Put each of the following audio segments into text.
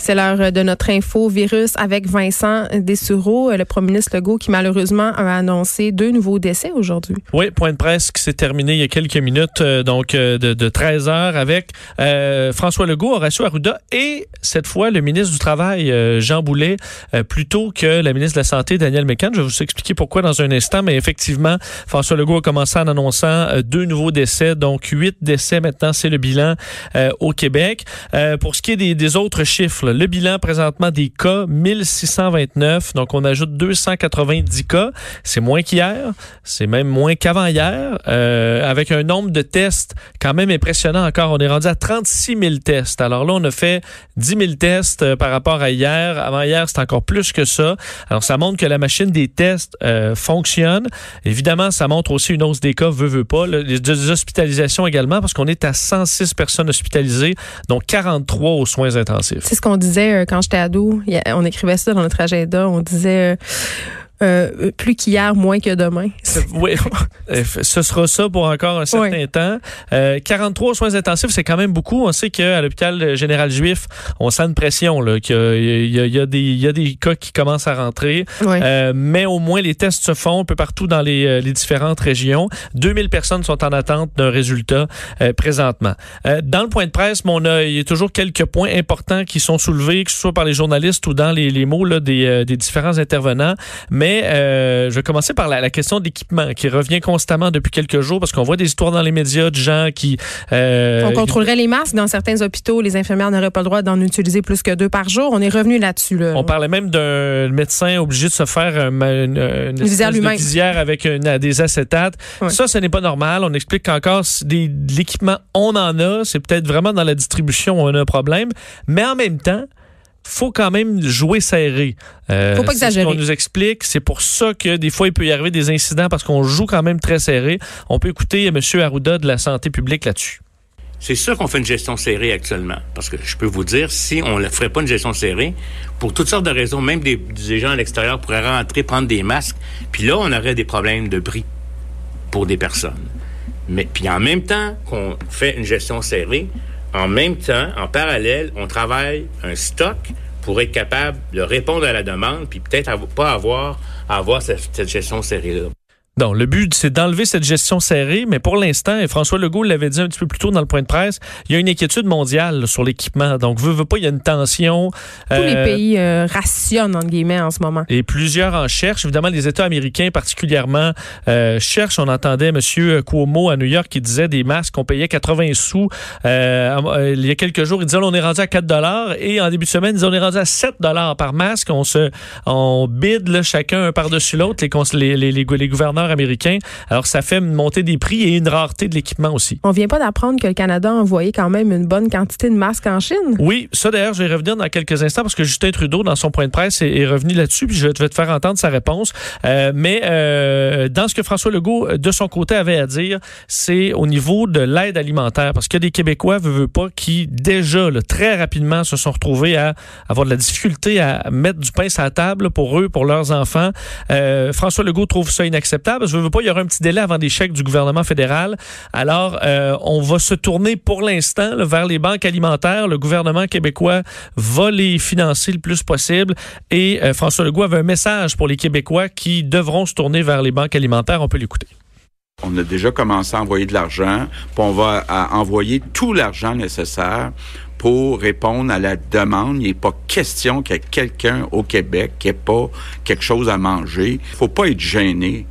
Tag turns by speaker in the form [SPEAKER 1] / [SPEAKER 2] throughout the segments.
[SPEAKER 1] C'est l'heure de notre info virus avec Vincent Dessureau, le premier ministre Legault qui malheureusement a annoncé deux nouveaux décès aujourd'hui.
[SPEAKER 2] Oui, point de presse qui s'est terminé il y a quelques minutes, euh, donc euh, de, de, 13 heures avec euh, François Legault, Horacio Arruda et cette fois le ministre du Travail, Jean Boulet, plutôt que la ministre de la Santé, Daniel Mécan. Je vais vous expliquer pourquoi dans un instant, mais effectivement, François Legault a commencé en annonçant deux nouveaux décès, donc huit décès maintenant, c'est le bilan au Québec. pour ce qui est des, des autres chiffres, le bilan présentement des cas, 1629. Donc, on ajoute 290 cas. C'est moins qu'hier. C'est même moins qu'avant hier. Euh, avec un nombre de tests quand même impressionnant encore. On est rendu à 36 000 tests. Alors là, on a fait 10 000 tests euh, par rapport à hier. Avant hier, c'est encore plus que ça. Alors, ça montre que la machine des tests euh, fonctionne. Évidemment, ça montre aussi une hausse des cas, veut, veut pas. Les hospitalisations également, parce qu'on est à 106 personnes hospitalisées, dont 43 aux soins intensifs.
[SPEAKER 1] C'est ce disait euh, quand j'étais ado. On écrivait ça dans notre agenda. On disait euh, euh, plus qu'hier, moins que demain.
[SPEAKER 2] Oui, ce sera ça pour encore un certain temps. Euh, 43 soins intensifs, c'est quand même beaucoup. On sait qu'à l'hôpital général juif, on sent une pression, là, qu'il y, y, a, des, il y a des cas qui commencent à rentrer. Euh, mais au moins, les tests se font un peu partout dans les, euh, les différentes régions. 2000 personnes sont en attente d'un résultat euh, présentement. dans le point de presse, mon, il y a toujours quelques points importants qui sont soulevés, que ce soit par les journalistes ou dans les, les mots là, des, des différents intervenants. Mais mais euh, je vais commencer par la, question d'équipement qui revient constamment depuis quelques jours parce qu'on voit des histoires dans les médias de gens qui...
[SPEAKER 1] Euh, on contrôlerait les masques dans certains hôpitaux. Les infirmières n'auraient pas le droit d'en utiliser plus que deux par jour. On est revenu là-dessus.
[SPEAKER 2] On parlait même d'un médecin obligé de se faire une, une, visière, avec des acétates. Ça, ce n'est pas normal. On explique qu'encore l'équipement, on en a. C'est peut-être vraiment dans la distribution où on a un problème. Mais en même temps, faut quand même jouer serré.
[SPEAKER 1] Euh, faut pas exagérer.
[SPEAKER 2] Ce qu'on nous explique, c'est pour ça que des fois il peut y arriver des incidents parce qu'on joue quand même très serré. On peut écouter M. Arruda de la santé publique là-dessus.
[SPEAKER 3] C'est sûr qu'on fait une gestion serrée actuellement. Parce que je peux vous dire, si on ne ferait pas une gestion serrée, pour toutes sortes de raisons, même des, gens à l'extérieur pourraient rentrer, prendre des masques, puis là, on aurait des problèmes de prix pour des personnes. Mais puis en même temps qu'on fait une gestion serrée, en même temps, en parallèle, on travaille un stock pour être capable de répondre à la demande, puis peut-être pas avoir avoir cette, cette gestion serrée-là.
[SPEAKER 2] Non, le but, c'est d'enlever cette gestion serrée, mais pour l'instant, et François Legault l'avait dit un petit peu plus tôt dans le point de presse, il y a une inquiétude mondiale sur l'équipement. Donc, veut, veut pas, il y a une tension.
[SPEAKER 1] Tous les euh, pays euh, rationnent, entre guillemets, en ce moment.
[SPEAKER 2] Et plusieurs en cherchent. Évidemment, les États américains particulièrement euh, cherchent. On entendait M. Cuomo à New York qui disait des masques qu'on payait 80 sous. Il y a quelques jours, il disait on est rendu à 4 dollars et en début de semaine, il disait on est rendu à 7 dollars par masque. On se, on bide là, chacun par-dessus l'autre, les, les, les, les gouverneurs américain. Alors, ça fait monter des prix et une rareté de l'équipement aussi.
[SPEAKER 1] On vient pas d'apprendre que le Canada a envoyé quand même une bonne quantité de masques en Chine.
[SPEAKER 2] Oui, ça d'ailleurs, je vais revenir dans quelques instants parce que Justin Trudeau, dans son point de presse, est, revenu là-dessus, puis je vais te faire entendre sa réponse. Euh, mais euh, dans ce que François Legault, de son côté, avait à dire, c'est au niveau de l'aide alimentaire, parce qu'il y a des Québécois, veut, veut pas, qui déjà, très rapidement, se sont retrouvés à avoir de la difficulté à mettre du pain sur la table pour eux, pour leurs enfants. Euh, François Legault trouve ça inacceptable je veux pas, il y aura un petit délai avant des chèques du gouvernement fédéral. Alors, euh, on va se tourner pour l'instant vers les banques alimentaires. Le gouvernement québécois va les financer le plus possible. Et euh, François Legault avait un message pour les Québécois qui devront se tourner vers les banques alimentaires. On peut l'écouter.
[SPEAKER 4] On a déjà commencé à envoyer de l'argent, puis on va envoyer tout l'argent nécessaire pour répondre à la demande. Il n'est pas question qu'il y ait quelqu'un au Québec qui n'ait pas quelque chose à manger. Il faut pas être gêné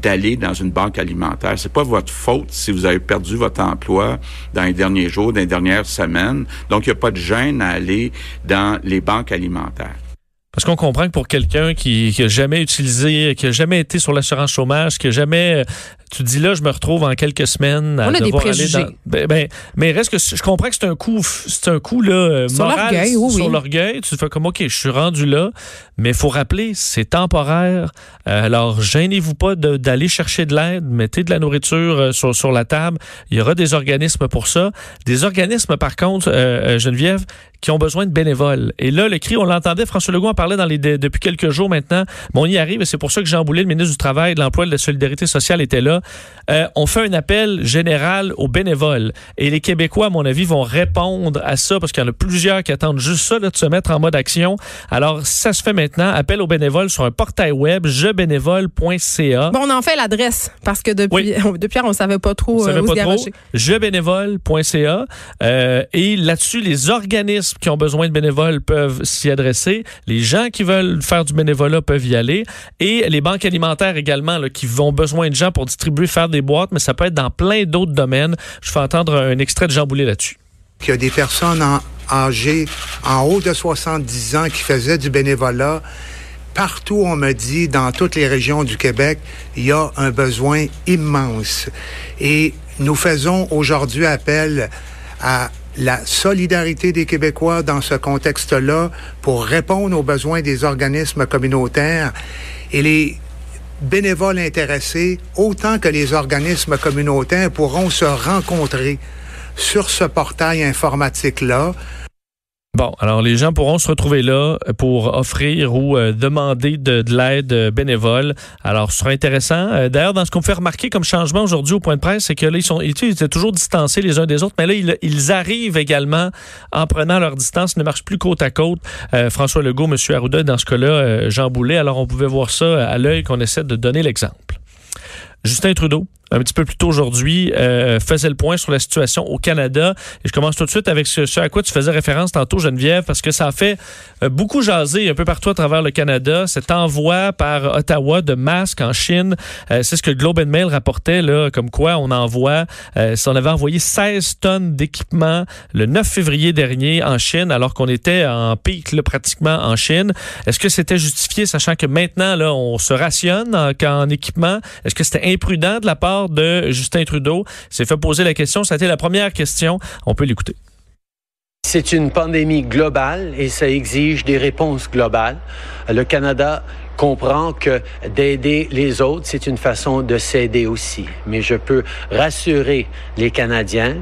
[SPEAKER 4] d'aller dans une banque alimentaire. C'est pas votre faute si vous avez perdu votre emploi dans les derniers jours, dans les dernières semaines. Donc, il n'y a pas de gêne à aller dans les banques alimentaires.
[SPEAKER 2] Parce qu'on comprend que pour quelqu'un qui, qui a jamais utilisé, qui a jamais été sur l'assurance chômage, qui a jamais tu dis là, je me retrouve en quelques semaines à
[SPEAKER 1] On a
[SPEAKER 2] devoir
[SPEAKER 1] des aller dans.
[SPEAKER 2] Ben, ben, mais reste que je comprends que c'est un coup, c'est un coup là euh, sur moral sur l'orgueil. Tu fais comme ok, je suis rendu là, mais faut rappeler, c'est temporaire. Euh, alors gênez-vous pas d'aller chercher de l'aide, mettez de la nourriture euh, sur, sur la table. Il y aura des organismes pour ça. Des organismes par contre, Geneviève, qui ont besoin de bénévoles. Et là, le cri, on l'entendait, François Legault en parlait dans les, depuis quelques jours maintenant, mais on y arrive et c'est pour ça que Jean Boulet, le ministre du Travail, de l'Emploi et de la Solidarité sociale, était là. Euh, on fait un appel général aux bénévoles. Et les Québécois, à mon avis, vont répondre à ça parce qu'il y en a plusieurs qui attendent juste ça, de se mettre en mode action. Alors, ça se fait maintenant. Appel aux bénévoles sur un portail web, jebénévole.ca.
[SPEAKER 1] Bon, on en fait l'adresse parce que depuis, depuis on savait pas trop
[SPEAKER 2] on savait euh, pas trop. Jebénévole.ca. Euh, et là-dessus, les organismes qui ont besoin de bénévoles peuvent s'y adresser. Les gens qui veulent faire du bénévolat peuvent y aller. Et les banques alimentaires également, là, qui ont besoin de gens pour distribuer, faire des boîtes, mais ça peut être dans plein d'autres domaines. Je fais entendre un extrait de Jean Boulet là-dessus.
[SPEAKER 5] Il y a des personnes âgées en haut de 70 ans qui faisaient du bénévolat partout, on me dit, dans toutes les régions du Québec, il y a un besoin immense. Et nous faisons aujourd'hui appel à la solidarité des Québécois dans ce contexte-là pour répondre aux besoins des organismes communautaires. Et les bénévoles intéressés, autant que les organismes communautaires, pourront se rencontrer sur ce portail informatique-là
[SPEAKER 2] Bon, alors les gens pourront se retrouver là pour offrir ou euh, demander de, l'aide euh, bénévole. Alors, ce sera intéressant. Euh, d'ailleurs, dans ce qu'on fait remarquer comme changement aujourd'hui au point de presse, c'est que là, ils sont ils étaient toujours distancés les uns des autres, mais là, ils, arrivent également en prenant leur distance. Ne marchent plus côte à côte. François Legault, M. Arruda, dans ce cas-là, Jean Boulet. Alors, on pouvait voir ça à l'œil qu'on essaie de donner l'exemple. Justin Trudeau, un petit peu plus tôt aujourd'hui, euh, faisait le point sur la situation au Canada. Et je commence tout de suite avec ce, à quoi tu faisais référence tantôt, Geneviève, parce que ça a fait euh, beaucoup jaser un peu partout à travers le Canada. Cet envoi par Ottawa de masques en Chine, euh, c'est ce que Globe and Mail rapportait, là, comme quoi on envoie, on avait envoyé 16 tonnes d'équipements le 9 février dernier en Chine, alors qu'on était en pic là, pratiquement en Chine. Est-ce que c'était justifié, sachant que maintenant, là, on se rationne en, en équipement? Est-ce que c'était imprudent de la part de Justin Trudeau. s'est fait poser la question. Ça a été la première question. On peut l'écouter.
[SPEAKER 6] C'est une pandémie globale et ça exige des réponses globales. Le Canada comprend que d'aider les autres, c'est une façon de s'aider aussi. Mais je peux rassurer les Canadiens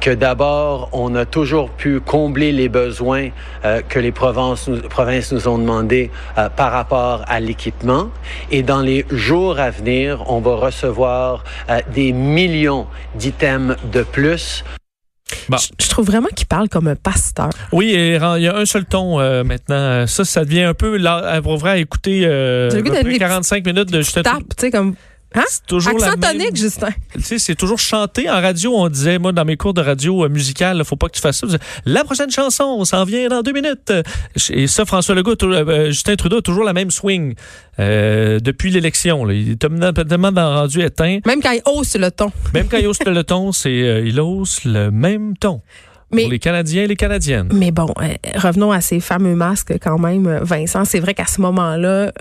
[SPEAKER 6] que d'abord, on a toujours pu combler les besoins euh, que les provinces nous, provinces nous ont demandé euh, par rapport à l'équipement. Et dans les jours à venir, on va recevoir euh, des millions d'items de plus.
[SPEAKER 1] Je, trouve vraiment qu'il parle comme un pasteur.
[SPEAKER 2] Oui, il y a un seul ton euh, maintenant. Ça, ça devient un peu là, pour vrai écouter euh, 45 minutes de
[SPEAKER 1] Justin. Tape, tu sais, comme Hein? C'est toujours Accent tonique, Justin.
[SPEAKER 2] Tu sais, c'est toujours chanté. En radio, on disait, moi, dans mes cours de radio euh, musicale, faut pas que tu fasses ça. la prochaine chanson, on s'en vient dans deux minutes. Et ça, François Legault, euh, Justin Trudeau a toujours la même swing euh, depuis l'élection. Il est tellement rendu éteint.
[SPEAKER 1] Même quand il hausse le ton.
[SPEAKER 2] Même quand il hausse le ton, c'est il hausse le même ton. Mais, pour les Canadiens et les Canadiennes.
[SPEAKER 1] Mais bon, revenons à ces fameux masques quand même, Vincent. C'est vrai qu'à ce moment-là,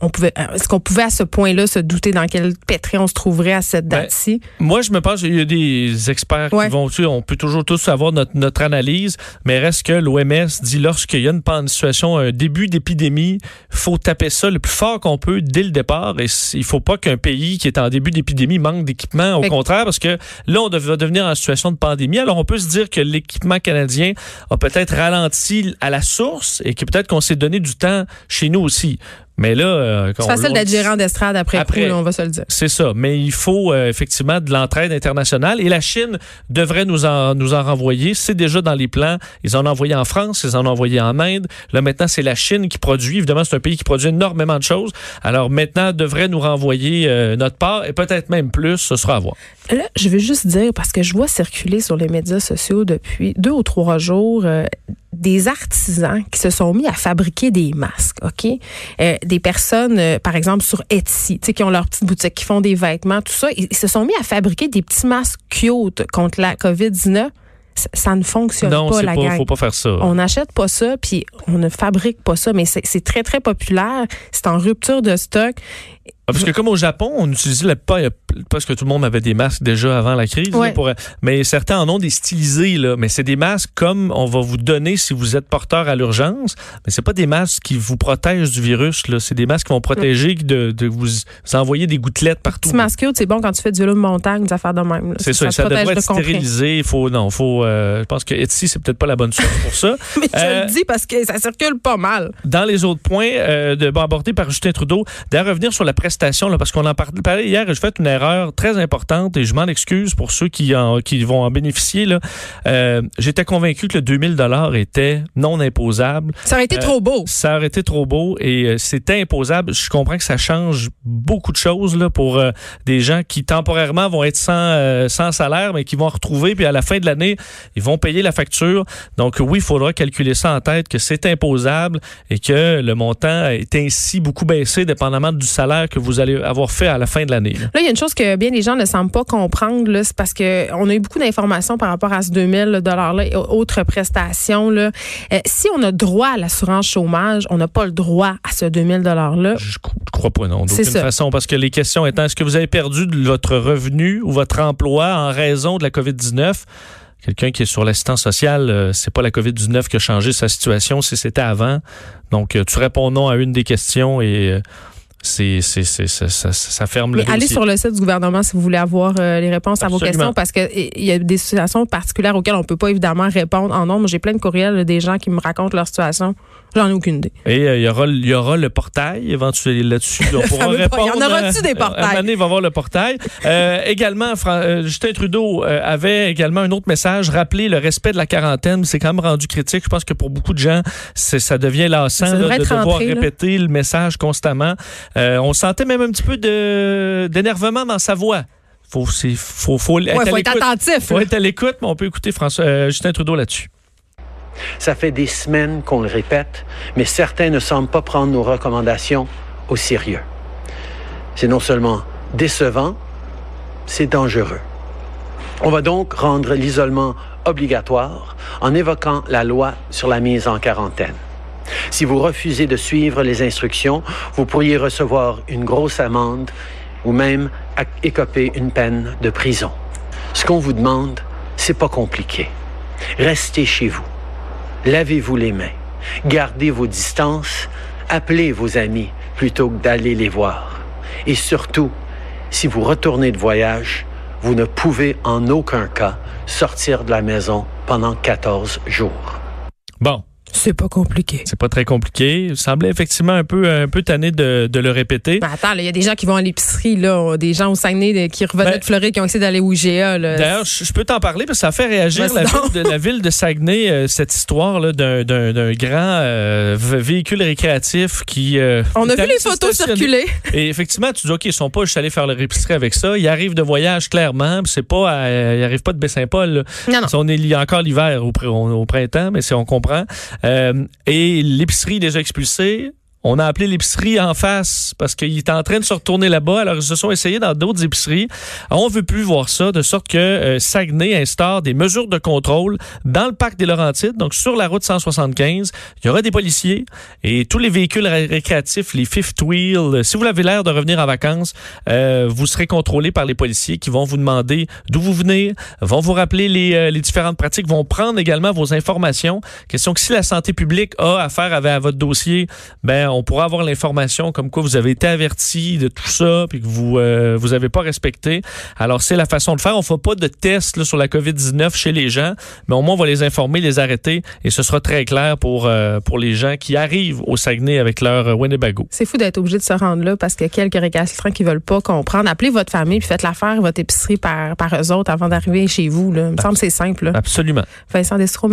[SPEAKER 1] on pouvait, est-ce qu'on pouvait à ce point-là se douter dans quel pétri on se trouverait à cette ben, date-ci?
[SPEAKER 2] moi, je me pense qu'il y a des experts qui vont, tu on peut toujours tous avoir notre, notre analyse, mais reste que l'OMS dit lorsqu'il y a une, situation, un début d'épidémie, faut taper ça le plus fort qu'on peut dès le départ et il faut pas qu'un pays qui est en début d'épidémie manque d'équipement. Au contraire, parce que là, on va devenir en situation de pandémie. Alors, on peut se dire que l'équipement canadien a peut-être ralenti à la source et que peut-être qu'on s'est donné du temps chez nous aussi. Mais là,
[SPEAKER 1] euh, c'est facile d'être gérant d'estrade après, après on va se le dire.
[SPEAKER 2] C'est ça, mais il faut euh, effectivement de l'entraide internationale et la Chine devrait nous en nous en renvoyer. C'est déjà dans les plans. Ils en ont envoyé en France, ils en ont envoyé en Inde. Là maintenant, c'est la Chine qui produit. Évidemment, c'est un pays qui produit énormément de choses. Alors maintenant, devrait nous renvoyer euh, notre part et peut-être même plus. Ce sera à voir.
[SPEAKER 1] Là, je veux juste dire parce que je vois circuler sur les médias sociaux depuis deux ou trois jours des artisans qui se sont mis à fabriquer des masques, OK? Euh, des personnes, euh, par exemple, sur Etsy, qui ont leur petite boutique, qui font des vêtements, tout ça, ils, se sont mis à fabriquer des petits masques cute contre la COVID-19 ça, ne fonctionne pas, la
[SPEAKER 2] pas, faut pas faire ça.
[SPEAKER 1] On n'achète pas ça, puis on ne fabrique pas ça, mais c'est très, très populaire. C'est en rupture de stock.
[SPEAKER 2] Ah, parce que comme au Japon, on utilisait le, pas parce que tout le monde avait des masques déjà avant la crise,
[SPEAKER 1] Ouais.
[SPEAKER 2] là, pour- mais certains en ont des stylisés là, mais c'est des masques comme on va vous donner si vous êtes porteur à l'urgence, mais c'est pas des masques qui vous protègent du virus là, c'est des masques qui vont protéger de, de vous, vous envoyer des gouttelettes partout.
[SPEAKER 1] Masque cute, c'est bon quand tu fais du vélo de montagne, des affaires de même.
[SPEAKER 2] C'est ça, ça
[SPEAKER 1] protège
[SPEAKER 2] devrait
[SPEAKER 1] de
[SPEAKER 2] être
[SPEAKER 1] comprès.
[SPEAKER 2] stérilisé. Il faut, non, faut. euh, je pense que Etsy c'est peut-être pas la bonne source pour ça.
[SPEAKER 1] Mais je
[SPEAKER 2] Euh,
[SPEAKER 1] le dis parce que ça circule pas mal.
[SPEAKER 2] dans les autres points euh, de, abordés par Justin Trudeau, de revenir sur la là, parce qu'on en parlait hier, j'ai fait une erreur très importante et je m'en excuse pour ceux qui, en, qui vont en bénéficier. là. Euh, J'étais convaincu que le 2000 dollars était non imposable.
[SPEAKER 1] Ça aurait été
[SPEAKER 2] Euh,
[SPEAKER 1] trop beau.
[SPEAKER 2] Ça aurait été trop beau et euh, c'était imposable. Je comprends que ça change beaucoup de choses là, pour euh, des gens qui temporairement vont être sans, sans salaire, mais qui vont retrouver, puis à la fin de l'année, ils vont payer la facture. Donc oui, il faudra calculer ça en tête, que c'est imposable et que le montant est ainsi beaucoup baissé dépendamment du salaire que vous allez avoir fait à la fin de l'année. là.
[SPEAKER 1] Là, il y a une chose que bien les gens ne semblent pas comprendre, là, c'est parce que on a eu beaucoup d'informations par rapport à ce 2000 dollars-là et autres prestations. Là. Euh, si on a droit à l'assurance chômage, on n'a pas le droit à ce 2000 dollars-là.
[SPEAKER 2] Je cro- je crois pas, non,
[SPEAKER 1] C'est
[SPEAKER 2] d'aucune façon. Parce que les questions étant, est-ce que vous avez perdu de votre revenu ou votre emploi en raison de la COVID-19? Quelqu'un qui est sur l'assistance sociale, euh, c'est pas la COVID-19 qui a changé sa situation, c'est c'était avant. Donc, euh, tu réponds non à une des questions et c'est, c'est, c'est, ça, ça- ça ferme le
[SPEAKER 1] allez
[SPEAKER 2] dossier.
[SPEAKER 1] sur le site du gouvernement si vous voulez avoir euh, les réponses à vos questions parce que il y a des situations particulières auxquelles on peut pas évidemment répondre en nombre. J'ai plein de courriels là, des gens qui me racontent leur situation. J'en ai aucune idée.
[SPEAKER 2] Et euh, il y, aura, y aura le portail éventuellement là-dessus. On pourra répondre.
[SPEAKER 1] Il y en aura-tu des
[SPEAKER 2] euh,
[SPEAKER 1] portails?
[SPEAKER 2] Donné, il va y avoir le portail. Euh, également, Fran- euh, Justin Trudeau euh, avait également un autre message, rappeler le respect de la quarantaine. C'est quand même rendu critique. Je pense que pour beaucoup de gens, ça devient lassant
[SPEAKER 1] Ça
[SPEAKER 2] là, de devoir
[SPEAKER 1] rentré, là.
[SPEAKER 2] répéter le message constamment. Euh, on sentait même un petit peu d'énervement dans sa voix. Faut, faut, faut, être
[SPEAKER 1] Ouais, faut être attentif.
[SPEAKER 2] Faut être à l'écoute, mais on peut écouter François, euh, Justin Trudeau là-dessus.
[SPEAKER 6] Ça fait des semaines qu'on le répète, mais certains ne semblent pas prendre nos recommandations au sérieux. C'est non seulement décevant, c'est dangereux. On va donc rendre l'isolement obligatoire en évoquant la loi sur la mise en quarantaine. Si vous refusez de suivre les instructions, vous pourriez recevoir une grosse amende ou même écoper une peine de prison. Ce qu'on vous demande, c'est pas compliqué. Restez chez vous. Lavez-vous les mains. Gardez vos distances. Appelez vos amis plutôt que d'aller les voir. Et surtout, si vous retournez de voyage, vous ne pouvez en aucun cas sortir de la maison pendant 14 jours.
[SPEAKER 2] Bon.
[SPEAKER 1] C'est pas compliqué.
[SPEAKER 2] C'est pas très compliqué. Il semblait effectivement un peu, un peu tanné de, de le répéter.
[SPEAKER 1] Mais attends, il y a des gens qui vont à l'épicerie, là, des gens au Saguenay de- qui revenaient
[SPEAKER 2] Ben,
[SPEAKER 1] de Floride qui ont essayé d'aller au IGA.
[SPEAKER 2] D'ailleurs, je je peux t'en parler parce que ça fait réagir la ville, de, la ville de Saguenay, euh, cette histoire là d'un, grand euh, véhicule récréatif qui. euh,
[SPEAKER 1] on a vu les photos circuler.
[SPEAKER 2] Et effectivement, tu dis, OK, ils sont pas juste allés faire leur épicerie avec ça. Ils arrivent de voyage, clairement. C'est pas, à- ils arrivent pas de Baie-Saint-Paul.
[SPEAKER 1] Non, non.
[SPEAKER 2] On est il y a encore l'hiver au, au- printemps, mais c'est on comprend. Euh, et l'épicerie déjà expulsée. On a appelé l'épicerie en face parce qu'il était en train de se retourner là-bas. Alors, ils se sont essayés dans d'autres épiceries. On veut plus voir ça, de sorte que euh, Saguenay instaure des mesures de contrôle dans le parc des Laurentides, donc sur la route 175. Il y aura des policiers et tous les véhicules ré- récréatifs, les fifth wheel. Si vous avez l'air de revenir en vacances, euh, vous serez contrôlé par les policiers qui vont vous demander d'où vous venez, vont vous rappeler les, euh, les différentes pratiques, vont prendre également vos informations. Question que si la santé publique a affaire à votre dossier, ben on pourra avoir l'information comme quoi vous avez été averti de tout ça puis que vous euh, vous avez pas respecté. Alors c'est la façon de faire. On fait pas de test là, sur la COVID-19 chez les gens, mais au moins on va les informer, les arrêter et ce sera très clair pour euh, pour les gens qui arrivent au Saguenay avec leur euh, Winnebago.
[SPEAKER 1] C'est fou d'être obligé de se rendre là parce qu'il y a quelques récalcitrants qui veulent pas comprendre. Appelez votre famille puis faites l'affaire, votre épicerie par, par eux autres avant d'arriver chez vous. Là. Il me semble que c'est simple. Là.
[SPEAKER 2] Absolument.
[SPEAKER 1] Vincent Destro,